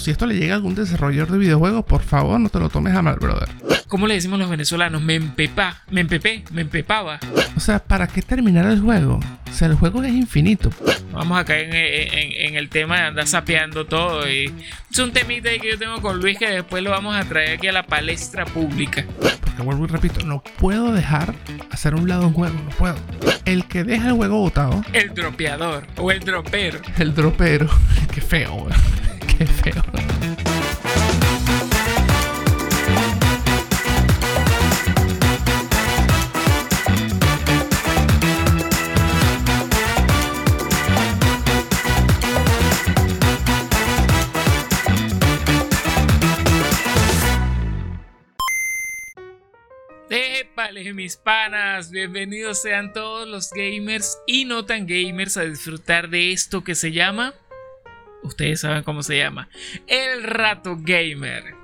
si esto le llega a algún desarrollador de videojuegos, por favor no te lo tomes a mal, brother. ¿Cómo le decimos los venezolanos? Me empepá, me empepé, me empepaba. O sea, ¿para qué terminar el juego? O sea, el juego es infinito. Vamos a caer en, el tema de andar sapeando todo. Y es un temita que yo tengo con Luis que después lo vamos a traer aquí a la palestra pública. Porque vuelvo y repito, no puedo dejar hacer un lado un juego, no puedo. El que deja el juego botado. El dropeador o el dropero. El dropero. Qué feo, Qué feo. Mis panas, bienvenidos sean todos los gamers y no tan gamers a disfrutar de esto que se llama, ustedes saben cómo se llama, el rato gamer.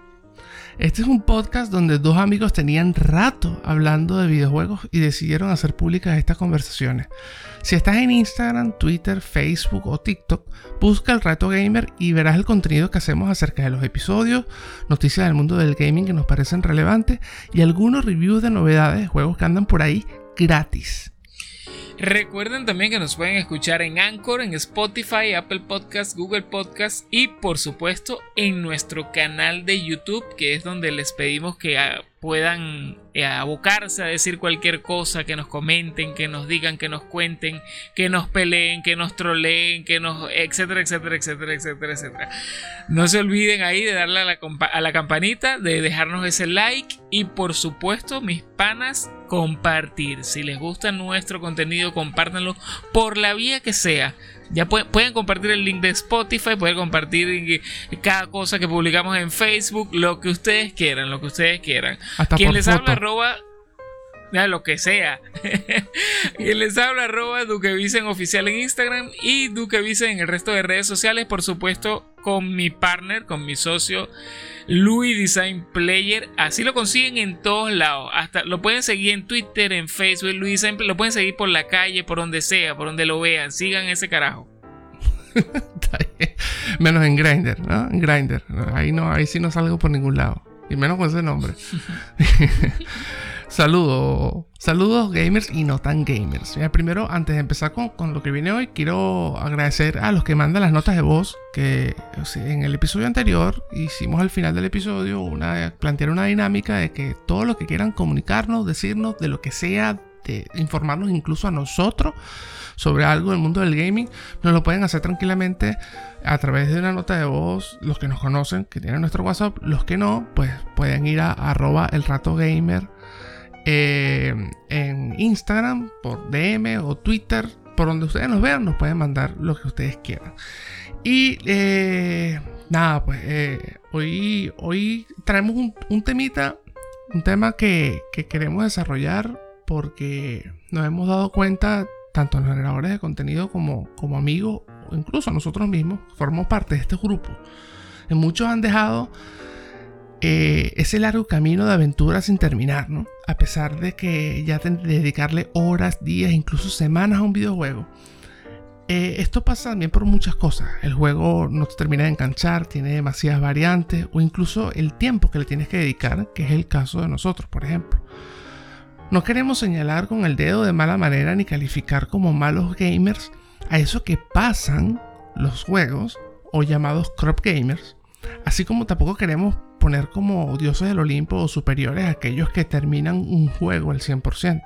Este es un podcast donde dos amigos tenían rato hablando de videojuegos y decidieron hacer públicas estas conversaciones. Si estás en Instagram, Twitter, Facebook o TikTok, busca el Rato Gamer y verás el contenido que hacemos acerca de los episodios, noticias del mundo del gaming que nos parecen relevantes y algunos reviews de novedades de juegos que andan por ahí gratis. Recuerden también que nos pueden escuchar en Anchor, en Spotify, Apple Podcasts, Google Podcasts y por supuesto en nuestro canal de YouTube, que es donde les pedimos que ah, puedan eh, abocarse a decir cualquier cosa, que nos comenten, que nos digan, que nos cuenten, que nos peleen, que nos troleen, que nos, etcétera, etcétera, etcétera, etcétera, etcétera. No se olviden ahí de darle a la, a la campanita, de dejarnos ese like y por supuesto, mis panas, compartir. Si les gusta nuestro contenido, compártanlo por la vía que sea ya pueden, compartir el link de Spotify, pueden compartir cada cosa que publicamos en Facebook, lo que ustedes quieran, lo que ustedes quieran. Hasta Quien les habla arroba lo que sea. Quien les habla arroba Duquevisen oficial en Instagram y Duquevisen en el resto de redes sociales, por supuesto, con mi partner, con mi socio Louis Design Player. Así lo consiguen en todos lados. Hasta lo pueden seguir en Twitter, en Facebook, Louis Design Lo pueden seguir por la calle, por donde sea, por donde lo vean. Sigan ese carajo. menos en Grindr, ¿no? En Grindr. Ahí no, ahí sí no salgo por ningún lado. Y menos con ese nombre. Saludos, saludos gamers y no tan gamers. primero, antes de empezar con, lo que viene hoy, quiero agradecer a los que mandan las notas de voz. Que en el episodio anterior hicimos al final del episodio una, plantear una dinámica de que todo lo que quieran comunicarnos, decirnos, de lo que sea, de informarnos incluso a nosotros sobre algo del mundo del gaming, nos lo pueden hacer tranquilamente a través de una nota de voz. Los que nos conocen, que tienen nuestro WhatsApp, los que no, pues pueden ir a arroba el rato gamer eh, en Instagram, por DM o Twitter, por donde ustedes nos vean, nos pueden mandar lo que ustedes quieran. Y eh, nada, pues eh, hoy, hoy traemos un, temita, un tema que, queremos desarrollar porque nos hemos dado cuenta, tanto los generadores de contenido como, como amigos, incluso nosotros mismos, formamos parte de este grupo. muchos han dejado eh, ese largo camino de aventura sin terminar, ¿no? A pesar de que ya de dedicarle horas, días, incluso semanas a un videojuego. Eh, esto pasa también por muchas cosas. El juego no te termina de enganchar, tiene demasiadas variantes o incluso el tiempo que le tienes que dedicar, que es el caso de nosotros, por ejemplo. No queremos señalar con el dedo de mala manera ni calificar como malos gamers a eso que pasan los juegos o llamados crop gamers, así como tampoco queremos poner como dioses del Olimpo o superiores a aquellos que terminan un juego al 100%.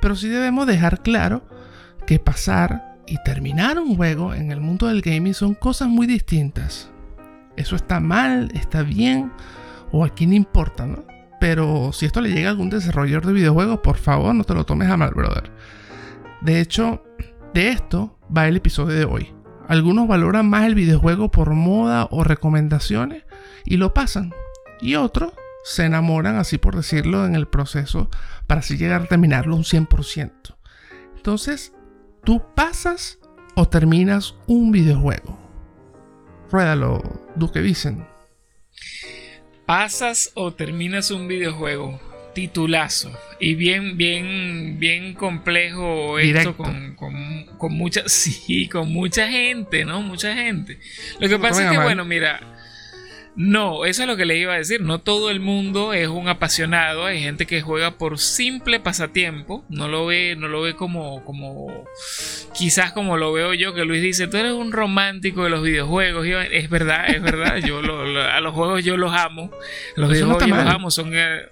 Pero sí debemos dejar claro que pasar y terminar un juego en el mundo del gaming son cosas muy distintas. Eso está mal, está bien, o a quién importa, ¿no? Pero si esto le llega a algún desarrollador de videojuegos, por favor no te lo tomes a mal, brother. De hecho, de esto va el episodio de hoy. Algunos valoran más el videojuego por moda o recomendaciones y lo pasan. Y otros se enamoran, así por decirlo, en el proceso para así llegar a terminarlo un 100%. Entonces, tú pasas o terminas un videojuego. Ruédalo, Duque dicen. Pasas o terminas un videojuego. Titulazo. Y bien, bien, bien complejo esto con, con, mucha, sí, con mucha gente, ¿no? Mucha gente. Lo que pasa es que, bueno, mira, No, eso es lo que le iba a decir. No todo el mundo es un apasionado. Hay gente que juega por simple pasatiempo. No lo ve, no lo ve como, como, quizás como lo veo yo, que Luis dice, tú eres un romántico de los videojuegos. es verdad, es verdad. Yo a los juegos yo los amo. Los videojuegos yo los amo. Son, eh,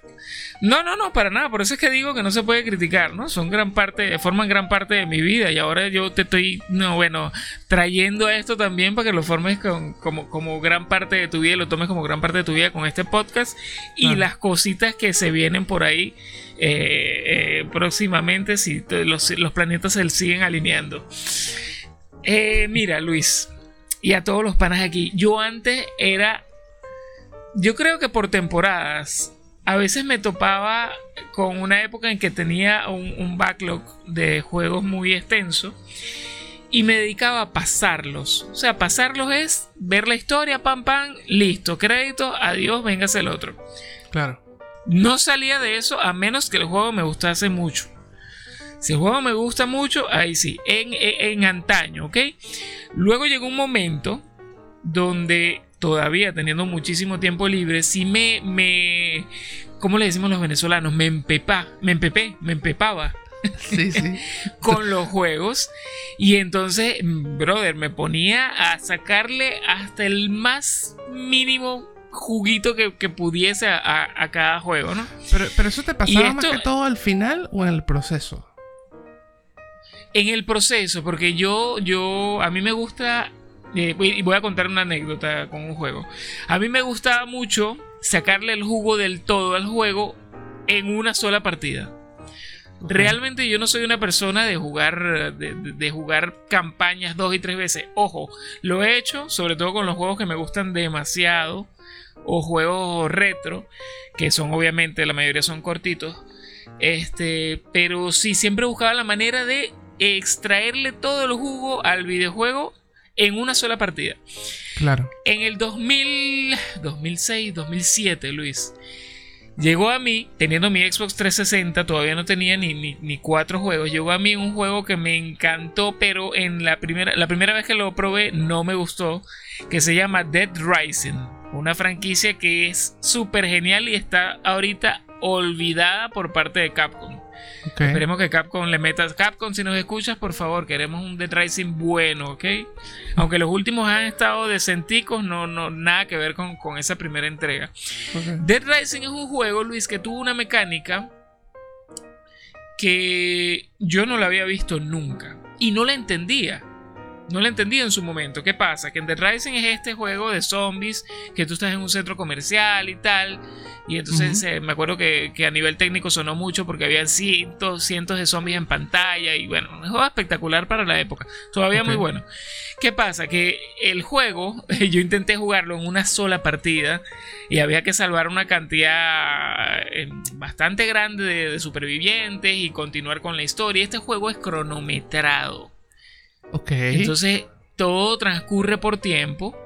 no, no, no, para nada. Por eso es que digo que no se puede criticar, ¿no? Son gran parte, forman gran parte de mi vida y ahora yo te estoy, no, bueno, trayendo esto también para que lo formes como, como gran parte de tu vida, lo tomes como gran parte de tu vida con este podcast y las cositas que se vienen por ahí eh, eh, próximamente si los, los, planetas se siguen alineando. Eh, mira, Luis, y a todos los panas aquí, yo antes era, yo creo que por temporadas a veces me topaba con una época en que tenía un, backlog de juegos muy extenso y me dedicaba a pasarlos. O sea, pasarlos es ver la historia, pam, pam, listo, crédito, adiós, véngase el otro. Claro. No salía de eso a menos que el juego me gustase mucho. Si el juego me gusta mucho, ahí sí, en, en antaño, ¿ok? Luego llegó un momento donde todavía teniendo muchísimo tiempo libre, sí me, me, ¿cómo le decimos los venezolanos? Me empepa, me empepé, me empepaba. Sí, sí. con los juegos. Y entonces, brother, me ponía a sacarle hasta el más mínimo juguito que, pudiese a, cada juego, ¿no? Pero, pero eso te pasaba más que todo al final o en el proceso. En el proceso, porque yo, yo, a mí me gusta eh, y voy a contar una anécdota con un juego. A mí me gustaba mucho sacarle el jugo del todo al juego en una sola partida. Realmente yo no soy una persona de jugar, de, jugar campañas dos y tres veces. Ojo, lo he hecho, sobre todo con los juegos que me gustan demasiado. O juegos retro, que son obviamente, la mayoría son cortitos. Este, pero sí, siempre buscaba la manera de extraerle todo el jugo al videojuego en una sola partida. Claro. En el 2000, 2006, 2007, Luis, llegó a mí, teniendo mi Xbox 360, todavía no tenía ni, ni, cuatro juegos, llegó a mí un juego que me encantó, pero en la primera, la primera vez que lo probé no me gustó, que se llama Dead Rising. Una franquicia que es súper genial y está ahorita olvidada por parte de Capcom. Esperemos que Capcom le meta. Capcom, si nos escuchas, por favor, queremos un Dead Rising bueno, ¿ok? Aunque los últimos han estado decenticos, no, no, nada que ver con, esa primera entrega. Dead Rising es un juego, Luis, que tuvo una mecánica que yo no la había visto nunca y no la entendía. No la entendí en su momento. ¿Qué pasa? Que en Dead Rising es este juego de zombies que tú estás en un centro comercial y tal. Y entonces eh, me acuerdo que, a nivel técnico sonó mucho porque había cientos, cientos de zombies en pantalla. Y bueno, un juego espectacular para la época. Todavía muy bueno. ¿Qué pasa? Que el juego, yo intenté jugarlo en una sola partida y había que salvar una cantidad eh, bastante grande de supervivientes y continuar con la historia. Este juego es cronometrado. Entonces todo transcurre por tiempo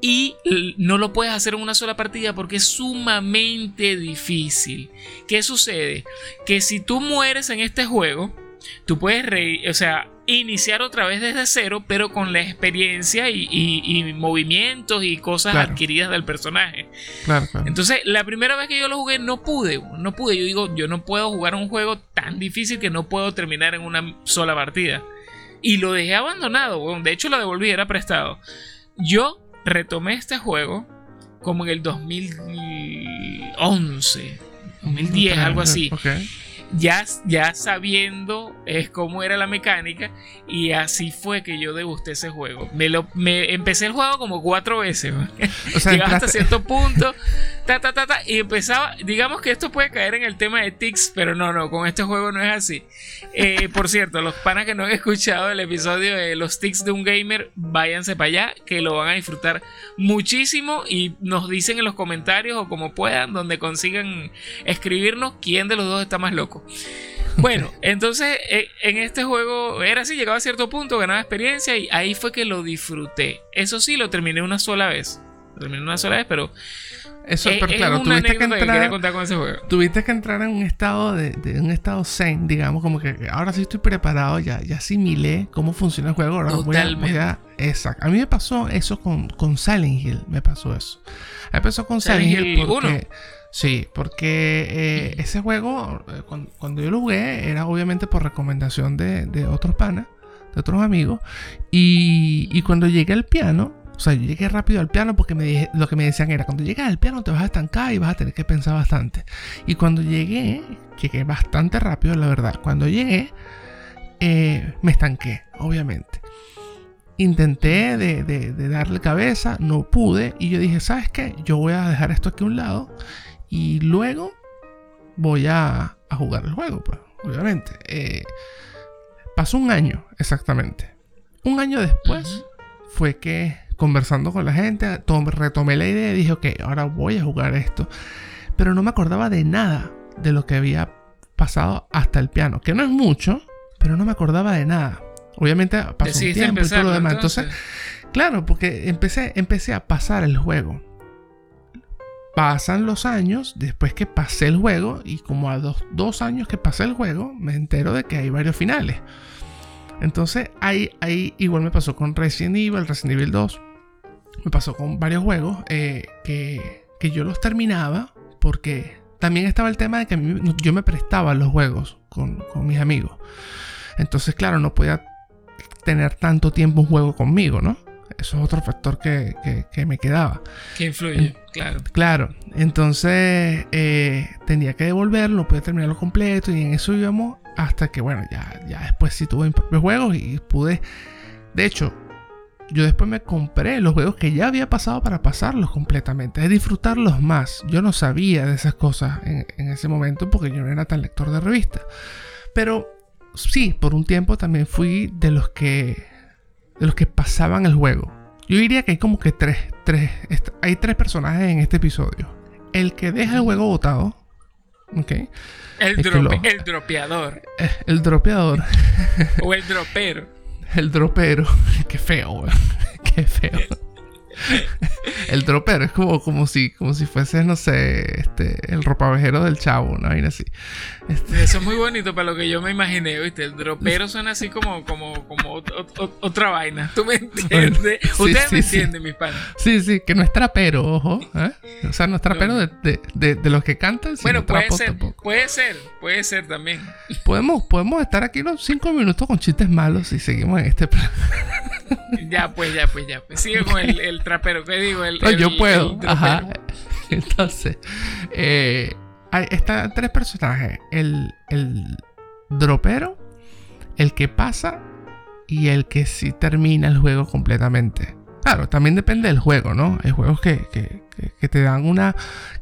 y no lo puedes hacer en una sola partida porque es sumamente difícil. ¿Qué sucede? Que si tú mueres en este juego, tú puedes o sea, iniciar otra vez desde cero, pero con la experiencia y, movimientos y cosas adquiridas del personaje. Entonces, la primera vez que yo lo jugué, no pude, no pude. Yo digo, yo no puedo jugar un juego tan difícil que no puedo terminar en una sola partida. Y lo dejé abandonado, De hecho, lo devolví, era prestado. Yo retomé este juego como en el 2011, 2010, algo así ya, ya sabiendo es cómo era la mecánica y así fue que yo degusté ese juego. Me lo me empecé el juego como cuatro veces. O sea, Llegaba hasta cierto punto, ta, ta, ta, ta, y empezaba, digamos que esto puede caer en el tema de tics, pero no, no, con este juego no es así. Eh, por cierto, los panas que no han escuchado el episodio de los tics de un gamer, váyanse para allá, que lo van a disfrutar muchísimo y nos dicen en los comentarios o como puedan, donde consigan escribirnos quién de los dos está más loco. Bueno, entonces eh, en este juego era así, llegaba a cierto punto, ganaba experiencia y ahí fue que lo disfruté. Eso sí, lo terminé una sola vez. Terminé una sola vez, pero eso, es, pero es claro, tuviste que, que entrar, contar con ese juego. tuviste que entrar en un estado de, de un estado zen, digamos, como que ahora sí estoy preparado, ya, ya asimilé cómo funciona el juego. Ahora voy a, voy Totalmente. a- exacto. A mí me pasó eso con, con Silent Hill, me pasó eso. A mí pasó con Silent Silent, Hill Hill porque... uno. Sí, porque eh, ese juego, eh, cuando, cuando yo lo jugué, era obviamente por recomendación de, de otros panas, de otros amigos. Y, y cuando llegué al piano, o sea, yo llegué rápido al piano porque me dije- lo que me decían era, cuando llegas al piano te vas a estancar y vas a tener que pensar bastante. Y cuando llegué, llegué bastante rápido, la verdad. Cuando llegué, eh, me estanqué, obviamente. Intenté de, de- de darle cabeza, no pude. Y yo dije, ¿sabes qué? Yo voy a dejar esto aquí a un lado. Y luego voy a, a jugar el juego, pues, obviamente. Eh, pasó un año, exactamente. Un año después fue que conversando con la gente, tom- retomé la idea y dije, ok, ahora voy a jugar esto. Pero no me acordaba de nada de lo que había pasado hasta el piano, que no es mucho, pero no me acordaba de nada. Obviamente pasó un tiempo y todo lo demás. entonces. Entonces, claro, porque empecé, empecé a pasar el juego. Pasan los años, después que pasé el juego, y como a dos, dos años que pasé el juego, me entero de que hay varios finales. Entonces, ahí, ahí igual me pasó con Resident Evil, Resident Evil 2. Me pasó con varios juegos eh, que, que yo los terminaba porque también estaba el tema de que a mí- yo me prestaba los juegos con, con mis amigos. Entonces, claro, no podía tener tanto tiempo un juego conmigo, ¿no? Eso es otro factor que, que- que me quedaba. Que influye, claro. Claro, entonces eh, tenía que devolverlo, no podía terminarlo completo y en eso íbamos hasta que, bueno, ya, ya después sí tuve mis propios juegos y pude... De hecho, yo después me compré los juegos que ya había pasado para pasarlos completamente, es disfrutarlos más. Yo no sabía de esas cosas en, en ese momento porque yo no era tan lector de revistas. Pero sí, por un tiempo también fui de los que de los que pasaban el juego. Yo diría que hay como que tres, tres, hay tres personajes en este episodio. El que deja el juego botado, ¿ok? El, drope- lo- el dropeador. Eh, El dropeador, o el dropero. El dropero, qué feo, weón. qué feo. El dropero es como, como si, como si fuese, no sé, este, el ropavejero del chavo, una vaina así. Este, Eso es muy bonito para lo que yo me imaginé, ¿viste? El dropero suena así como, como, como ot- ot- ot- otra vaina. ¿Tú me entiendes? Sí, Ustedes me sí, sí. entienden, mis panas. sí, sí, que no es trapero, ojo. ¿eh? O sea, no es trapero de, de- de- de los que cantan, sino Bueno, puede ser, tampoco. puede ser, puede ser también. Podemos, podemos estar aquí unos 5 minutos con chistes malos si seguimos en este plan. Ya, pues, ya, pues, ya. Pues. Sigue con el, el trapero. ¿Qué digo? El, No, el- yo puedo. Ajá. Entonces, eh, hay, están tres personajes: el, el dropero, el que pasa y el que sí termina el juego completamente. Claro, también depende del juego, ¿no? Hay juegos que, que- que- te dan una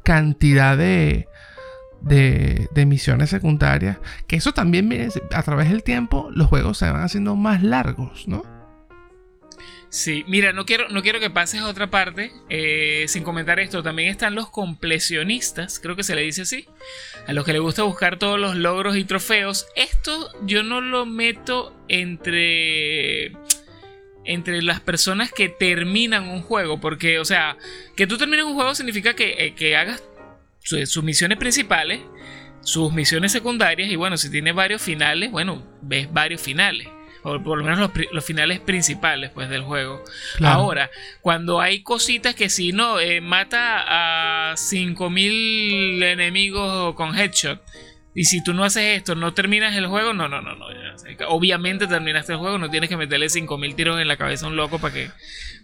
cantidad de, de, de misiones secundarias. Que eso también a través del tiempo, los juegos se van haciendo más largos, ¿no? Sí, mira, no quiero, no quiero que pases a otra parte eh, sin comentar esto. También están los completionistas, creo que se le dice así, a los que les gusta buscar todos los logros y trofeos. Esto yo no lo meto entre entre las personas que terminan un juego, porque, o sea, que tú termines un juego significa que, eh, que hagas su- sus misiones principales, sus misiones secundarias y bueno, si tiene varios finales, bueno, ves varios finales. O por lo menos los, finales principales pues, del juego. Claro. Ahora, cuando hay cositas que si no, eh, mata a 5000 enemigos con headshot. Y si tú no haces esto, no terminas el juego, no, no, no, no. Obviamente terminaste el juego, no tienes que meterle 5000 tiros en la cabeza a un loco para que.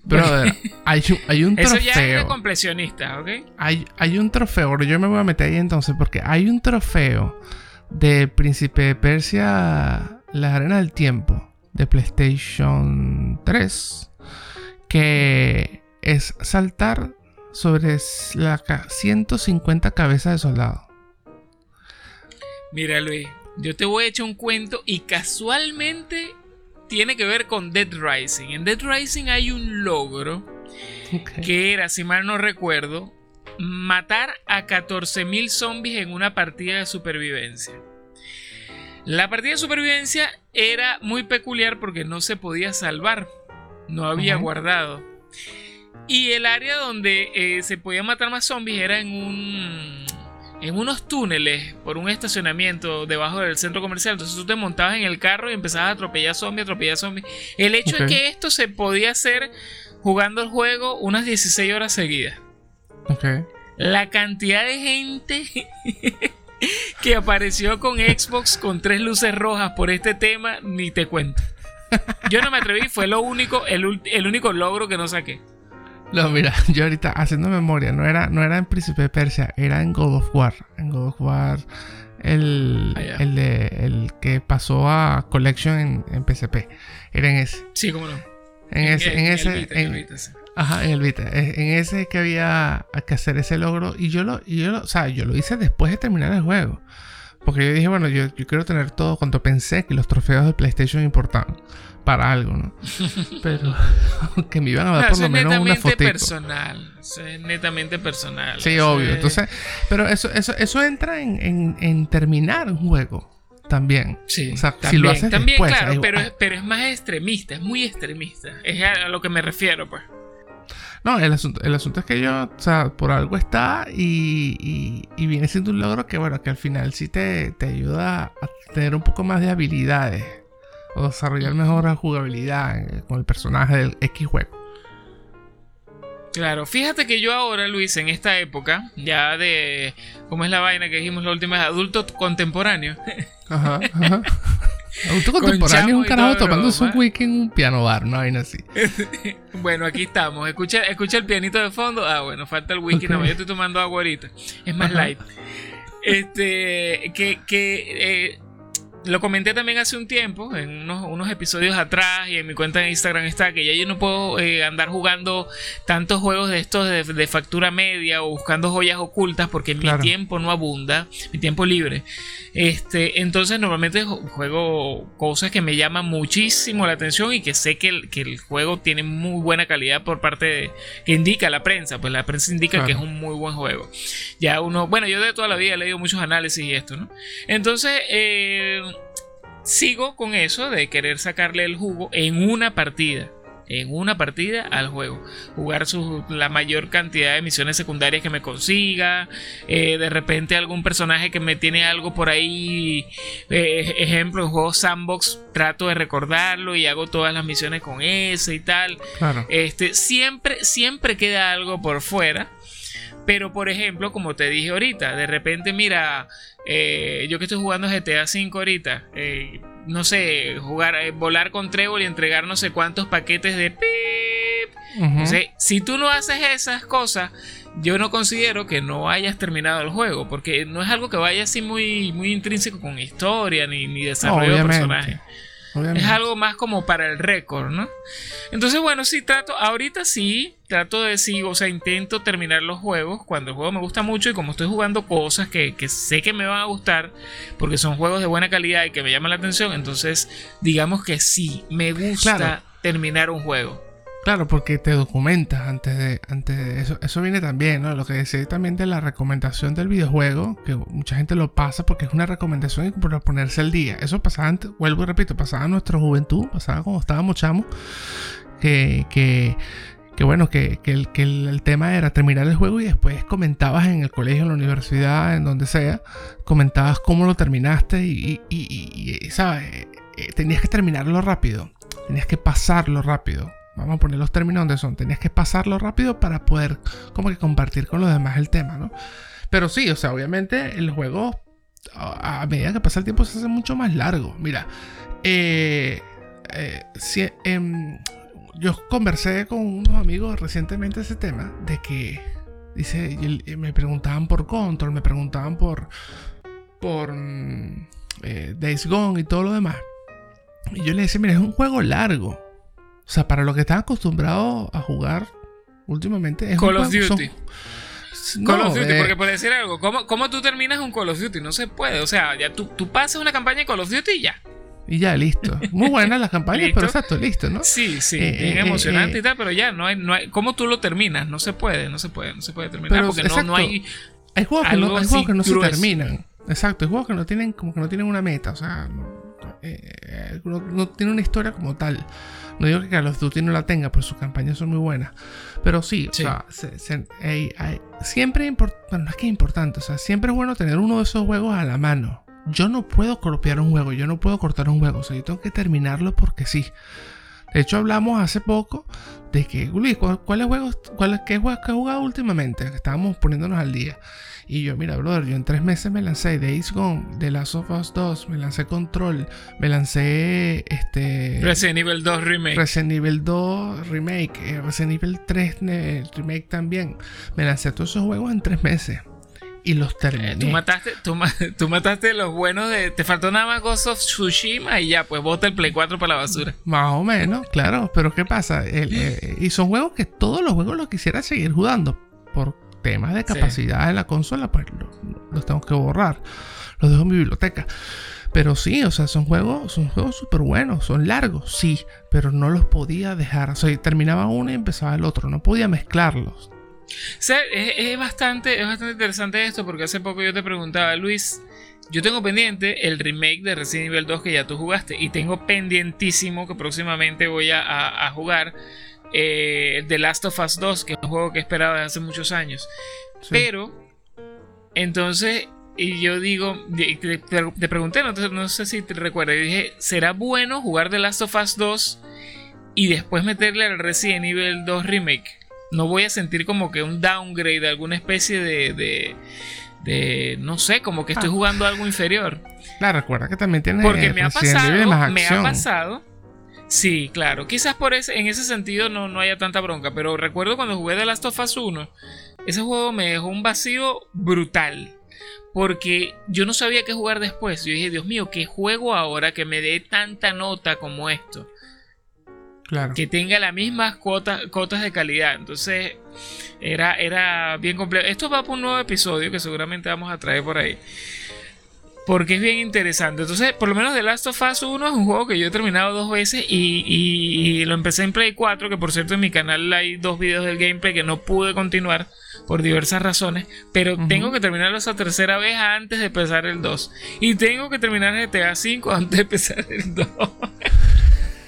Brother, hay, un- hay un Eso ya es de trofeo. completionista, ¿ok? Hay, hay un trofeo, yo me voy a meter ahí entonces, porque hay un trofeo de Príncipe de Persia, la Arena del Tiempo, de PlayStation 3, que es saltar sobre la ca- 150 cabezas de soldado. Mira, Luis, yo te voy a echar un cuento y casualmente tiene que ver con Dead Rising. En Dead Rising hay un logro que era, si mal no recuerdo, matar a 14.000 zombies en una partida de supervivencia. La partida de supervivencia era muy peculiar porque no se podía salvar, no había guardado. Y el área donde eh, se podía matar más zombies era en un en unos túneles por un estacionamiento debajo del centro comercial. Entonces tú te montabas en el carro y empezabas a atropellar zombies, atropellar zombies. El hecho es que esto se podía hacer jugando el juego unas 16 horas seguidas. Ok. La cantidad de gente que apareció con Xbox con tres luces rojas por este tema, ni te cuento. Yo no me atreví, fue lo único, el, el único logro que no saqué. No, mira, yo ahorita haciendo memoria, no era, no era en Príncipe de Persia, era en God of War. En God of War, el, Ah, el, de, el que pasó a Collection en, en PSP. Era en ese. Sí, cómo no. En ese, en ese, Vita, en el en- Vita, sí. Ajá, en el Vita. Eh, En ese que había que hacer ese logro. Y yo lo, y yo lo, o sea, yo lo hice después de terminar el juego. Porque yo dije, bueno, yo, yo quiero tener todo cuando pensé que los trofeos de PlayStation importaban para algo, ¿no? Pero que me iban a dar No, por eso lo menos una fotito. personal. Eso es netamente personal. Sí, obvio. es- Entonces, pero eso, eso, eso entra en, en- en terminar un juego también. Sí, o sea, si también, lo haces también, después, claro, pero, pero es más extremista, es muy extremista. Es a lo que me refiero, pues. No, el asunto, el asunto es que yo, o sea, por algo está y, y- y viene siendo un logro que, bueno, que al final sí te, te ayuda a tener un poco más de habilidades o desarrollar mejor la jugabilidad eh, con el personaje del X juego. Claro, fíjate que yo ahora, Luis, en esta época, ya de. ¿Cómo es la vaina que dijimos la última? Adulto contemporáneo. Ajá, ajá. Con contemporáneo es un carajo un broma. wiki en un piano bar, no hay así. bueno, aquí estamos. Escucha, escucha el pianito de fondo. Ah, bueno, falta el whisky. Ok. No, yo estoy tomando agua ahorita. Es más Ajá. light. Este, que, que eh, lo comenté también hace un tiempo, en unos, unos episodios atrás, y en mi cuenta de Instagram está que ya yo no puedo eh, andar jugando tantos juegos de estos de, de factura media o buscando joyas ocultas porque Claro. mi tiempo no abunda, mi tiempo libre. Este, entonces normalmente ju- juego cosas que me llaman muchísimo la atención y que sé que el, que el juego tiene muy buena calidad por parte de, que indica la prensa, pues la prensa indica Claro. que es un muy buen juego. Ya uno, bueno, yo de toda la vida he leído muchos análisis y esto, ¿no? Entonces, eh, sigo con eso de querer sacarle el jugo en una partida. En una partida al juego. Jugar su- la mayor cantidad de misiones secundarias que me consiga. eh, de repente algún personaje que me tiene algo por ahí. eh, ejemplo, en juegos sandbox. Trato de recordarlo y hago todas las misiones con ese y tal. Claro. Este, siempre, siempre queda algo por fuera. Pero, por ejemplo, como te dije ahorita, de repente, mira, eh, yo que estoy jugando GTA V ahorita, eh, no sé, jugar, eh, volar con Trébol y entregar no sé cuántos paquetes de pip. Entonces, si tú no haces esas cosas, yo no considero que no hayas terminado el juego, porque no es algo que vaya así muy, muy intrínseco con historia ni, ni desarrollo de personaje. Obviamente. Es algo más como para el récord, ¿no? Entonces, bueno, sí trato, ahorita sí, trato de sí, o sea, intento terminar los juegos cuando el juego me gusta mucho y como estoy jugando cosas que, que sé que me van a gustar, porque son juegos de buena calidad y que me llaman la atención, entonces digamos que sí, me gusta Claro. terminar un juego. Claro, porque te documentas antes de, antes de eso. Eso viene también, ¿no? Lo que decía también de la recomendación del videojuego, que mucha gente lo pasa porque es una recomendación y para ponerse al día. Eso pasaba antes, vuelvo y repito, pasaba en nuestra juventud, pasaba cuando estábamos chamos, que, que, que bueno, que, que el, que el, el tema era terminar el juego y después comentabas en el colegio, en la universidad, en donde sea, comentabas cómo lo terminaste y, y- y- y, ¿sabes? Eh, Tenías que terminarlo rápido, tenías que pasarlo rápido. Vamos a poner los términos donde son. Tenías que pasarlo rápido para poder como que compartir con los demás el tema, ¿no? Pero sí, o sea, obviamente el juego a medida que pasa el tiempo se hace mucho más largo. Mira, eh, eh, si- em, yo conversé con unos amigos recientemente ese tema de que dice y me preguntaban por Control, me preguntaban por por mm, eh, Days Gone y todo lo demás. Y yo le decía, mira, es un juego largo. O sea, para lo que están acostumbrados a jugar últimamente es Call un of juego- son- Duty. No, Call of Duty, eh, porque por decir algo, ¿cómo, cómo tú terminas un Call of Duty? No se puede, o sea, ya tú, tú pasas una campaña de Call of Duty y ya. y ya, listo. Muy buenas las campañas, ¿Listo? pero exacto, listo, ¿no? Sí, sí, Eh, bien eh, emocionante eh, y tal, pero ya, no hay, no hay, ¿cómo tú lo terminas? No se puede, no se puede, no se puede terminar Pero, porque no, no hay... Hay juegos que no, hay juegos que no se terminan. Exacto, hay juegos que no tienen como que no tienen una meta, o sea, no, eh, tienen una historia como tal. No digo que Call of Duty no la tenga, pero sus campañas son muy buenas. Pero sí, o sea, siempre es bueno, no es que es importante, o sea, siempre es bueno tener uno de esos juegos a la mano. Yo no puedo copiar un juego, yo no puedo cortar un juego, o sea, yo tengo que terminarlo porque sí. De hecho, hablamos hace poco de que, Luis, ¿cuáles juegos, cuáles, qué juegos que he jugado últimamente? Estábamos poniéndonos al día. Y yo, mira, brother, yo en tres meses me lancé Days Gone, The Last of Us 2, me lancé Control, me lancé este. Resident Evil 2 Remake. Resident Evil 2 Remake, eh, Resident Evil 3 Remake también. Me lancé todos esos juegos en tres meses y los terminé. tú, mataste, tú, mataste los buenos de. Te faltó nada más Ghost of Tsushima y ya, pues bota el Play 4 para la basura. Más o menos, claro. Pero ¿qué pasa? Eh, y son juegos que todos los juegos los quisiera seguir jugando. Por temas de capacidad de la consola, pues los, tengo que borrar. Los dejo en mi biblioteca. Pero sí, o sea, son juegos, son juegos súper buenos, son largos, sí, pero no los podía dejar. O sea, terminaba uno y empezaba el otro, no podía mezclarlos es, bastante, es bastante interesante esto porque hace poco yo te preguntaba, Luis, yo tengo pendiente el remake de Resident Evil 2 que ya tú jugaste y tengo pendientísimo que próximamente voy a, jugar eh, The Last of Us 2, que es un juego que he esperado desde hace muchos años. Pero, entonces, y yo digo, te, pregunté, no, no, sé si te recuerdas, y dije, ¿será bueno jugar The Last of Us 2 y después meterle al Resident Evil 2 remake? No voy a sentir como que un downgrade, alguna especie de, de, no sé, como que estoy ah. jugando algo inferior. Claro, recuerda que también tiene Porque me ha pasado, me ha pasado. Sí, claro. Quizás por ese, en ese sentido no, no haya tanta bronca, pero recuerdo cuando jugué The Last of Us 1, ese juego me dejó un vacío brutal. Porque yo no sabía qué jugar después. Yo dije, Dios mío, ¿qué juego ahora que me dé tanta nota como esto? Que tenga las mismas cuotas, cotas de calidad. Entonces, era, era bien complejo. Esto va por un nuevo episodio que seguramente vamos a traer por ahí. Porque es bien interesante. Entonces, por lo menos The Last of Us 1 es un juego que yo he terminado dos veces y, lo empecé en Play 4, que por cierto en mi canal hay dos videos del gameplay que no pude continuar por diversas razones, pero tengo que terminarlo esa tercera vez antes de empezar el 2. Y tengo que terminar GTA 5 antes de empezar el 2.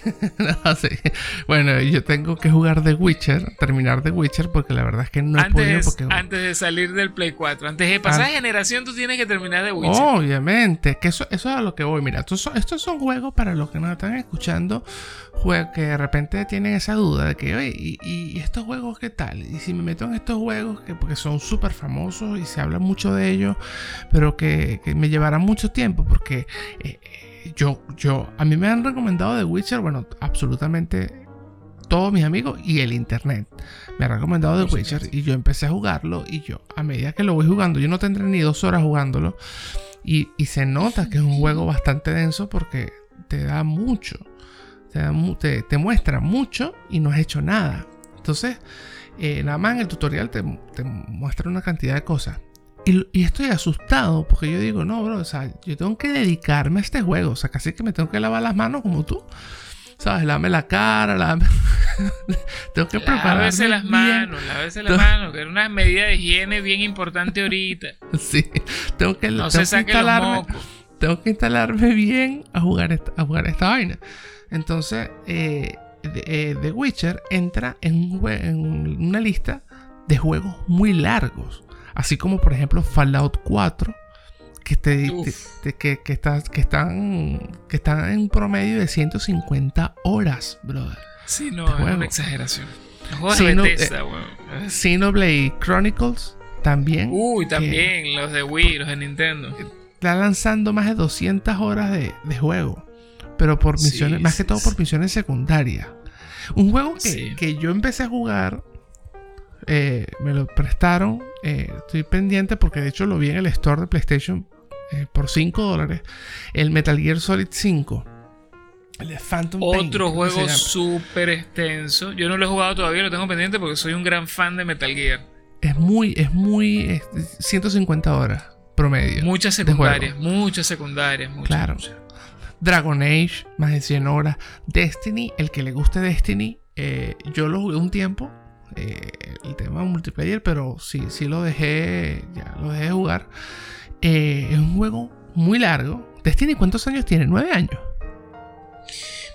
Bueno, yo tengo que jugar The Witcher, terminar The Witcher, porque la verdad es que no he podido. Antes de salir del Play 4, antes de pasar de generación, tú tienes que terminar The Witcher. Obviamente, que eso, eso es a lo que voy. Mira, estos son, estos son juegos para los que nos están escuchando, juegos que de repente tienen esa duda de que, oye, ¿y, estos juegos qué tal? Y si me meto en estos juegos, que porque son súper famosos y se habla mucho de ellos, pero que, me llevarán mucho tiempo, porque. Eh, yo, yo, a mí me han recomendado The Witcher, bueno, absolutamente todos mis amigos y el internet. Me han recomendado The Witcher y yo empecé a jugarlo y yo, a medida que lo voy jugando, yo no tendré ni dos horas jugándolo y, se nota que es un juego bastante denso porque te da mucho, te, te, muestra mucho y no has hecho nada. Entonces, eh, nada más en el tutorial te, te muestra una cantidad de cosas. Y, estoy asustado porque yo digo, no, bro, o sea, yo tengo que dedicarme a este juego. O sea, casi que me tengo que lavar las manos como tú. ¿Sabes? Lávame la cara, lávame... tengo que prepararme Lávese las manos, lávese las manos, que es una medida de higiene bien importante ahorita. sí, tengo que, no se instalarme, tengo que instalarme bien a jugar esta, a jugar esta vaina. Entonces, eh, eh, The Witcher entra en, en una lista de juegos muy largos. Así como por ejemplo Fallout 4, que, te, que, que, están, que están en un promedio de 150 horas, brother. Sí, no, es una exageración. Xenoblade eh, Chronicles también. Uy, también, los de Wii, los de Nintendo. Está lanzando más de 200 horas de, juego. Pero por misiones, más que todo por misiones secundarias. Un juego que, que, yo empecé a jugar eh, me lo prestaron. Eh, estoy pendiente porque de hecho lo vi en el store de PlayStation eh, por 5 dólares. El Metal Gear Solid 5. El Phantom Otro juego súper extenso. Yo no lo he jugado todavía, lo tengo pendiente porque soy un gran fan de Metal Gear. Es muy, es muy. 150 horas promedio. Muchas secundarias, muchas secundarias. claro. Dragon Age, más de 100 horas. Destiny, el que le guste Destiny, yo lo jugué un tiempo eh, el tema multiplayer, pero sí, sí lo dejé, ya lo dejé jugar. Eh, es un juego muy largo. Destiny, ¿cuántos años tiene? ¿Nueve años?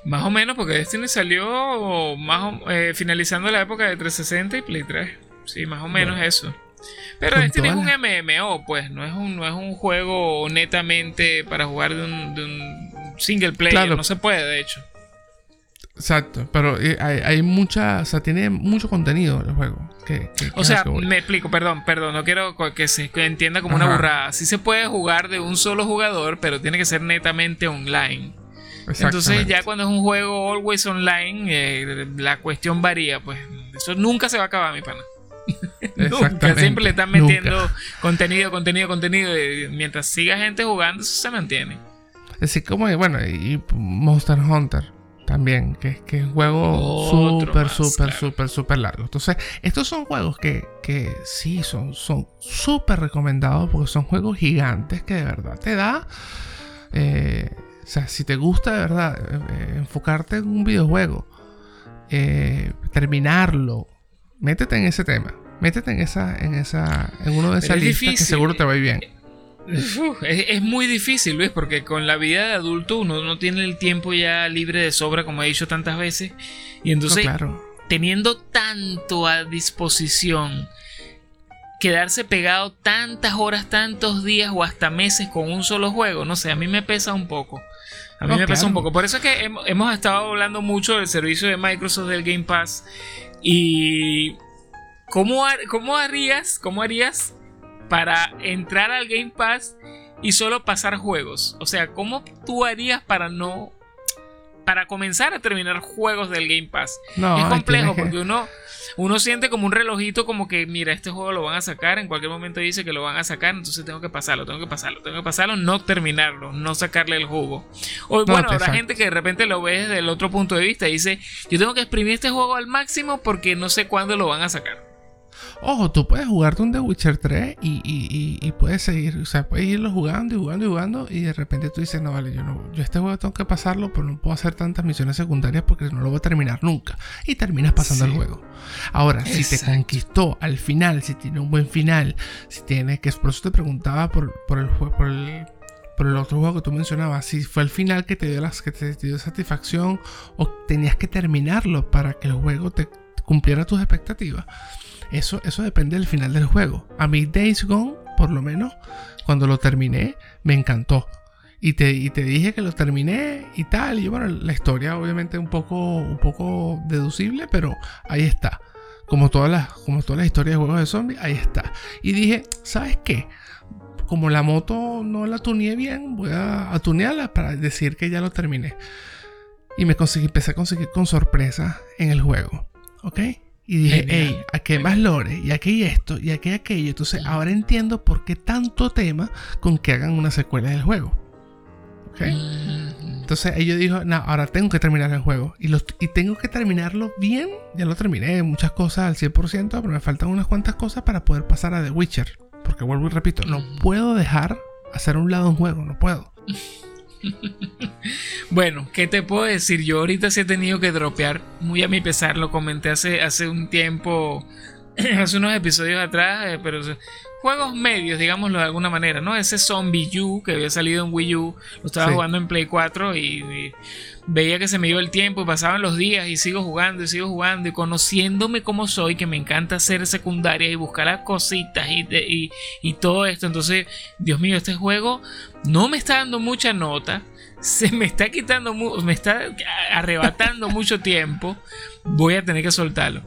Más o menos, porque Destiny salió más eh, finalizando la época de 360 y Play 3. Sí, más o menos eso. Pero Destiny es un MMO, pues, no es un, no es un juego netamente para jugar de un, single player. No se puede, de hecho. Exacto, pero eh, hay, mucha, o sea, tiene mucho contenido el juego. o sea, me explico, perdón, perdón, no quiero que se entienda como una burrada. Sí se puede jugar de un solo jugador, pero tiene que ser netamente online. Entonces ya cuando es un juego always online, eh, la cuestión varía, pues eso nunca se va a acabar, mi pana. nunca, siempre le están metiendo contenido, contenido, contenido. Y mientras siga gente jugando, eso se mantiene. Así como, bueno, y Monster Hunter también, que, que es un juego súper, súper, súper, súper largo. Entonces, estos son juegos que, que sí son súper recomendados porque son juegos gigantes que de verdad te da... Eh, o sea, si te gusta de verdad eh, enfocarte en un videojuego, eh, terminarlo, métete en ese tema. Métete en esa, en esa, en uno de esas listas que seguro te va a ir bien. Es, muy difícil, Luis, porque con la vida de adulto uno no tiene el tiempo ya libre de sobra, como he dicho tantas veces. Y entonces, teniendo tanto a disposición, quedarse pegado tantas horas, tantos días o hasta meses con un solo juego, no sé, a mí me pesa un poco. A mí me pesa un poco. Por eso es que hemos, estado hablando mucho del servicio de Microsoft del Game Pass. Y. ¿Cómo, cómo harías? ¿Cómo harías para entrar al Game Pass y solo pasar juegos? O sea, ¿cómo tú harías para no. para comenzar a terminar juegos del Game Pass? es complejo porque uno uno siente como un relojito como que, mira, este juego lo van a sacar, en cualquier momento dice que lo van a sacar, entonces tengo que pasarlo, tengo que pasarlo, tengo que pasarlo, no terminarlo, no sacarle el jugo. O bueno, habrá gente que de repente lo ve desde el otro punto de vista y dice, yo tengo que exprimir este juego al máximo porque no sé cuándo lo van a sacar. Ojo, tú puedes jugarte un The Witcher 3 y, puedes seguir, o sea, puedes irlo jugando y jugando y jugando y de repente tú dices, no, vale, yo no, yo este juego tengo que pasarlo, pero no puedo hacer tantas misiones secundarias porque no lo voy a terminar nunca. Y terminas pasando el juego. Ahora, si te conquistó al final, si tiene un buen final, si tiene, que por eso te preguntaba por, por el juego, por el otro juego que tú mencionabas, si fue el final que te dio las que te dio satisfacción o tenías que terminarlo para que el juego te cumpliera tus expectativas. Eso, eso depende del final del juego. A mí Days Gone, por lo menos, cuando lo terminé, me encantó. Y te, te dije que lo terminé y tal. Y bueno, la historia obviamente un poco, un poco deducible, pero ahí está. Como todas las, como todas historias de juegos de zombies, ahí está. Y dije, ¿sabes qué? Como la moto no la tuneé bien, voy a, a tunearla para decir que ya lo terminé. Y me conseguí, empecé a conseguir con sorpresa en el juego. ¿Ok? Y dije, hey, aquí hay más lore, y aquí hay esto, y aquí hay aquello. Entonces ahora entiendo por qué tanto tema con que hagan una secuela del juego. ¿Ok? Entonces ellos dijo, no, ahora tengo que terminar el juego. Y, y tengo que terminarlo bien. Ya lo terminé, muchas cosas al 100%, pero me faltan unas cuantas cosas para poder pasar a The Witcher. Porque vuelvo y repito, no puedo dejar hacer un lado un juego, no puedo. bueno, ¿qué te puedo decir? Yo ahorita sí he tenido que dropear, muy a mi pesar, lo comenté hace, hace un tiempo, hace unos episodios atrás, eh, pero juegos medios, digámoslo de alguna manera, ¿no? Ese Zombie U que había salido en Wii U, lo estaba jugando en Play 4 y, veía que se me iba el tiempo y pasaban los días y sigo jugando y sigo jugando y conociéndome como soy, que me encanta hacer secundaria y buscar las cositas y, y todo esto. Entonces, Dios mío, este juego no me está dando mucha nota, se me está quitando, me está arrebatando mucho tiempo, voy a tener que soltarlo.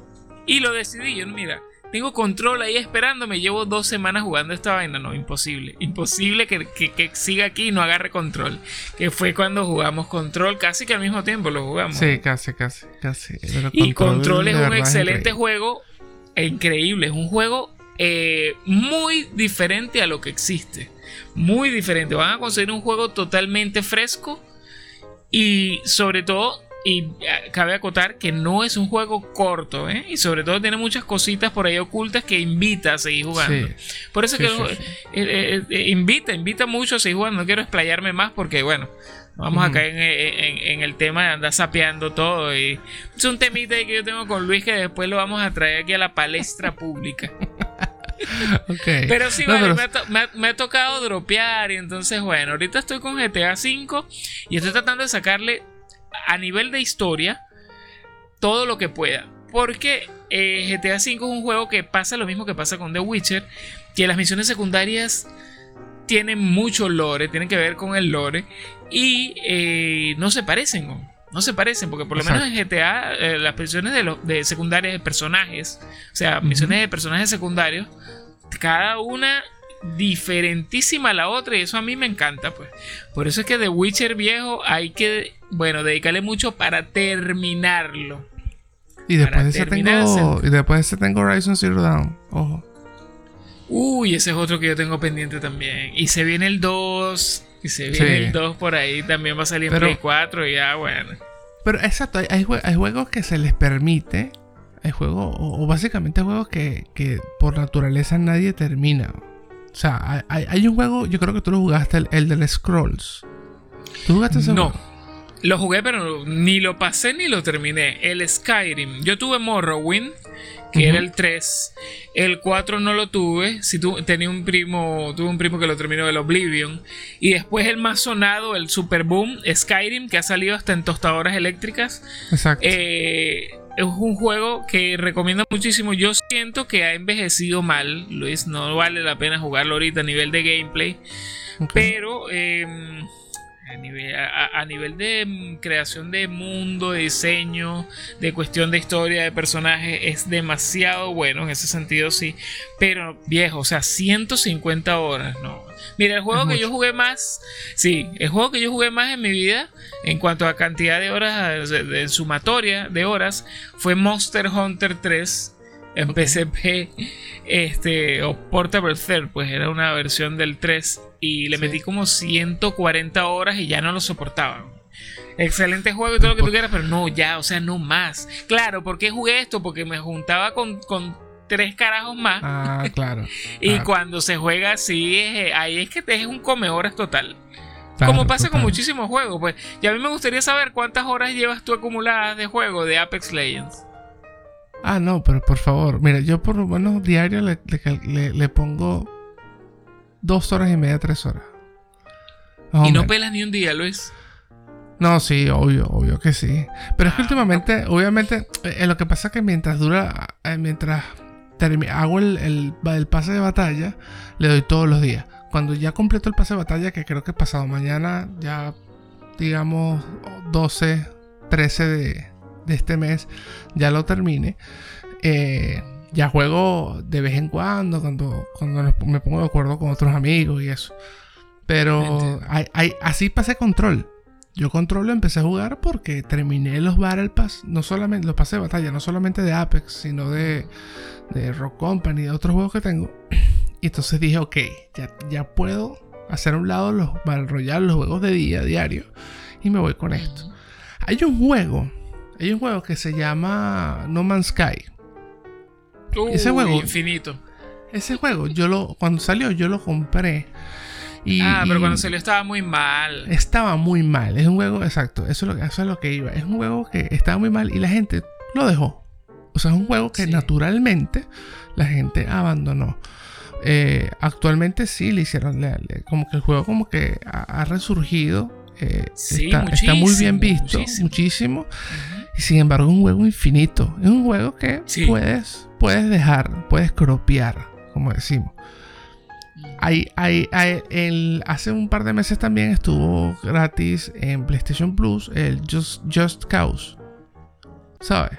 Y lo decidí, yo mira, tengo control ahí esperándome. Llevo dos semanas jugando esta vaina. No, imposible. Imposible que, siga aquí y no agarre control. Que fue cuando jugamos control. Casi que al mismo tiempo lo jugamos. Sí, casi, casi, casi. y control, es un excelente juego. Increíble. Es un juego eh, muy diferente a lo que existe. Muy diferente. Van a conseguir un juego totalmente fresco. Y sobre todo y eh, cabe acotar que no es un juego corto, ¿eh? Y sobre todo tiene muchas cositas por ahí ocultas que invita a seguir jugando. Por eso que eh, invita, invita mucho a seguir jugando. No quiero explayarme más porque, bueno, vamos a caer en, el tema de andar sapeando todo. Y es un temita que yo tengo con Luis que después lo vamos a traer aquí a la palestra pública. Pero sí, Me, ha tocado dropear y entonces, bueno, ahorita estoy con GTA V y estoy tratando de sacarle a nivel de historia todo lo que pueda. Porque eh, GTA V es un juego que pasa lo mismo que pasa con The Witcher, que las misiones secundarias tienen mucho lore, tienen que ver con el lore y eh, no se parecen. No se parecen, porque por lo menos en GTA eh, las misiones de, de secundarias de personajes, o sea, misiones de personajes secundarios, cada una diferentísima a la otra y eso a mí me encanta, pues. Por eso es que The Witcher viejo hay que, bueno, dedicarle mucho para terminarlo. Y después de ese tengo, y después de ese tengo Horizon Zero Dawn, ojo. Uy, ese es otro que yo tengo pendiente también. Y se viene el 2. Y se viene el 2 por ahí. También va a salir en Play 4. Y ya, bueno. Pero exacto, hay, hay, juegos que se les permite. Hay juegos, o, básicamente juegos que, que, por naturaleza nadie termina. O sea, hay, hay, un juego, yo creo que tú lo jugaste, el, el del Scrolls. ¿Tú jugaste ese no. Lo jugué, pero ni lo pasé ni lo terminé. El Skyrim. Yo tuve Morrowind que era el 3. El 4 no lo tuve. Si tu, tenía un primo, tuve un primo que lo terminó el Oblivion. Y después el más sonado, el Super Boom, Skyrim, que ha salido hasta en tostadoras eléctricas. Exacto. Eh, es un juego que recomiendo muchísimo. Yo siento que ha envejecido mal, Luis. No vale la pena jugarlo ahorita a nivel de gameplay. Pero em, a nivel, a, nivel, de mm, creación de mundo, de diseño, de cuestión de historia, de personajes, es demasiado bueno en ese sentido, sí. Pero viejo, o sea, 150 horas, no. Mira, el juego que yo jugué más, sí, el juego que yo jugué más en mi vida, en cuanto a cantidad de horas, de, sumatoria de horas, fue Monster Hunter 3 en PSP, este, o Portable Third, pues era una versión del 3 y le metí como 140 horas y ya no lo soportaba. Excelente juego y todo lo que tú quieras, pero no, ya, o sea, no más. Claro, ¿por qué jugué esto? Porque me juntaba con, tres carajos más. Ah, claro. y cuando se juega así, ahí es que te es un come horas total. Como pasa con muchísimos juegos, pues. Y a mí me gustaría saber cuántas horas llevas tú acumuladas de juego de Apex Legends. Ah, no, pero por favor, mira, yo por lo menos diario le, le pongo dos horas y media, tres horas. y no pelas ni un día, Luis. No, sí, obvio, obvio que sí. Pero es que ah, últimamente, obviamente, eh, lo que pasa es que mientras dura, eh, mientras hago el, el, pase de batalla, le doy todos los días. Cuando ya completo el pase de batalla, que creo que pasado mañana, ya digamos 12, 13 de, de este mes, ya lo termine. Eh, ya juego de vez en cuando, cuando, cuando me pongo de acuerdo con otros amigos y eso. Pero hay, así pasé control. Yo control lo empecé a jugar porque terminé los Battle Pass, no solamente los pasé de batalla, no solamente de Apex, sino de, de Rock Company y de otros juegos que tengo. Y entonces dije, ok, ya, ya puedo hacer a un lado los Battle Royale, los juegos de día, diario, y me voy con esto. Hay un juego, hay un juego que se llama No Man's Sky ese juego. Infinito. Ese juego, yo lo. Cuando salió, yo lo compré. Y, ah, pero cuando salió estaba muy mal. Estaba muy mal. Es un juego, exacto. Eso es, lo, eso es lo que iba. Es un juego que estaba muy mal y la gente lo dejó. O sea, es un juego que naturalmente la gente abandonó. Eh, actualmente sí le hicieron. como que el juego, como que ha, resurgido. Eh, está, muy bien visto. Muchísimo. Y sin embargo, es un juego infinito. Es un juego que puedes puedes dejar, puedes cropear, como decimos. Hay, hay, el, hace un par de meses también estuvo gratis en PlayStation Plus el Just, Just Cause. ¿Sabes?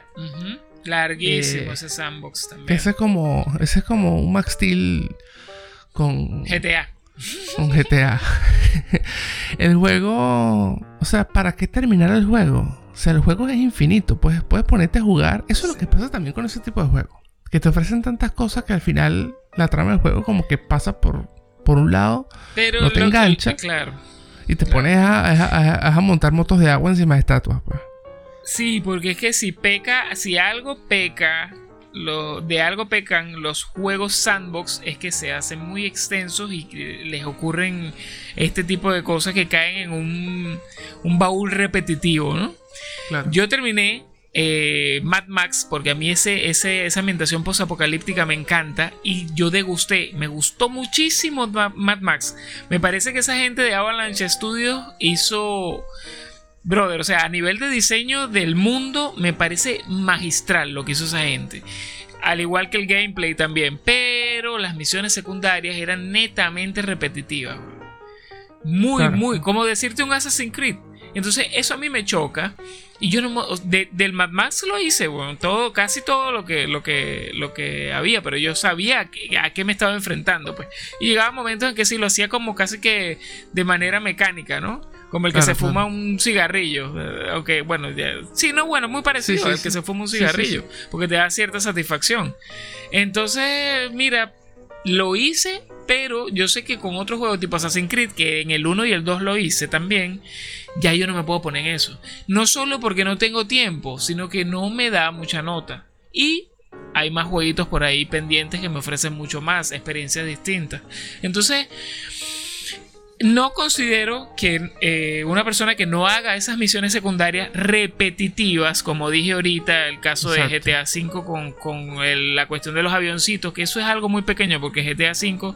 Larguísimo eh, ese sandbox también. Ese es como, ese es como un Max Steel con GTA. Con GTA. el juego, o sea, ¿para qué terminar el juego? O sea, el juego es infinito, puedes, puedes ponerte a jugar. Eso es lo que pasa también con ese tipo de juegos que te ofrecen tantas cosas que al final la trama del juego como que pasa por, por un lado, no te engancha, claro, y te pones a, montar motos de agua encima de estatuas. Pues. Sí, porque es que si peca, si algo peca, lo, de algo pecan los juegos sandbox es que se hacen muy extensos y les ocurren este tipo de cosas que caen en un, un baúl repetitivo, ¿no? Claro. Yo terminé eh, Mad Max, porque a mí ese, esa ambientación posapocalíptica me encanta y yo degusté, me gustó muchísimo Mad Max. Me parece que esa gente de Avalanche Studios hizo brother, o sea, a nivel de diseño del mundo me parece magistral lo que hizo esa gente. Al igual que el gameplay también. Pero las misiones secundarias eran netamente repetitivas. Muy, muy. Como decirte un Assassin's Creed. Entonces, eso a mí me choca. Y yo no del Mad Max lo hice, bueno, todo, casi todo lo que, lo que, lo que había, pero yo sabía a qué me estaba enfrentando, pues. Y llegaba momentos en que sí lo hacía como casi que de manera mecánica, ¿no? Como el que se fuma un cigarrillo. Aunque, eh, bueno, sí, no, bueno, muy parecido al que se fuma un cigarrillo. Porque te da cierta satisfacción. Entonces, mira, lo hice, pero yo sé que con otros juegos tipo Assassin's Creed, que en el 1 y el 2 lo hice también, ya yo no me puedo poner eso. No solo porque no tengo tiempo, sino que no me da mucha nota. Y hay más jueguitos por ahí pendientes que me ofrecen mucho más, experiencias distintas. Entonces, no considero que eh, una persona que no haga esas misiones secundarias repetitivas, como dije ahorita, el caso de GTA V con, la cuestión de los avioncitos, que eso es algo muy pequeño porque GTA V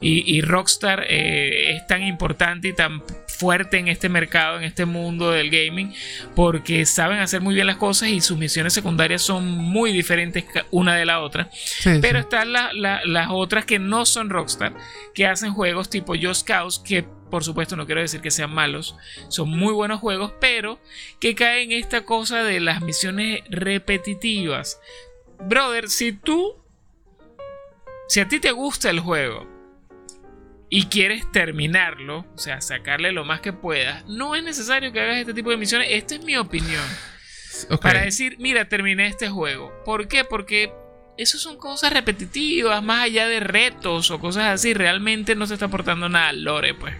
y, Rockstar eh, es tan importante y tan fuerte en este mercado, en este mundo del gaming, porque saben hacer muy bien las cosas y sus misiones secundarias son muy diferentes una de la otra. Pero están las otras que no son Rockstar, que hacen juegos tipo Just Cause, que por supuesto no quiero decir que sean malos, son muy buenos juegos, pero que caen en esta cosa de las misiones repetitivas. Brother, si tú, si a ti te gusta el juego y quieres terminarlo, o sea, sacarle lo más que puedas, no es necesario que hagas este tipo de misiones. Esta es mi opinión. Para decir, mira, terminé este juego. ¿Por qué? Porque eso son cosas repetitivas, más allá de retos o cosas así, realmente no se está aportando nada al lore, pues.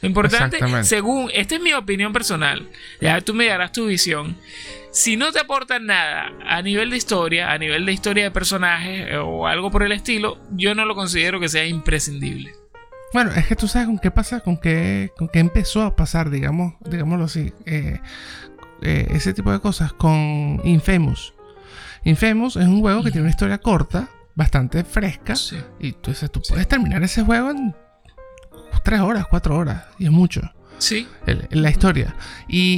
Lo importante, según, esta es mi opinión personal, ya tú me darás tu visión. Si no te aportan nada a nivel de historia, a nivel de historia de personajes eh, o algo por el estilo, yo no lo considero que sea imprescindible. Bueno, es que tú sabes con qué pasa, con qué, con qué empezó a pasar, digamos, digámoslo así, eh, eh, ese tipo de cosas con Infamous. Infamous es un juego que tiene una historia corta, bastante fresca. Y tú, dices, tú puedes terminar ese juego en 3 horas, 4 horas. Y es mucho. Sí. la historia. Y,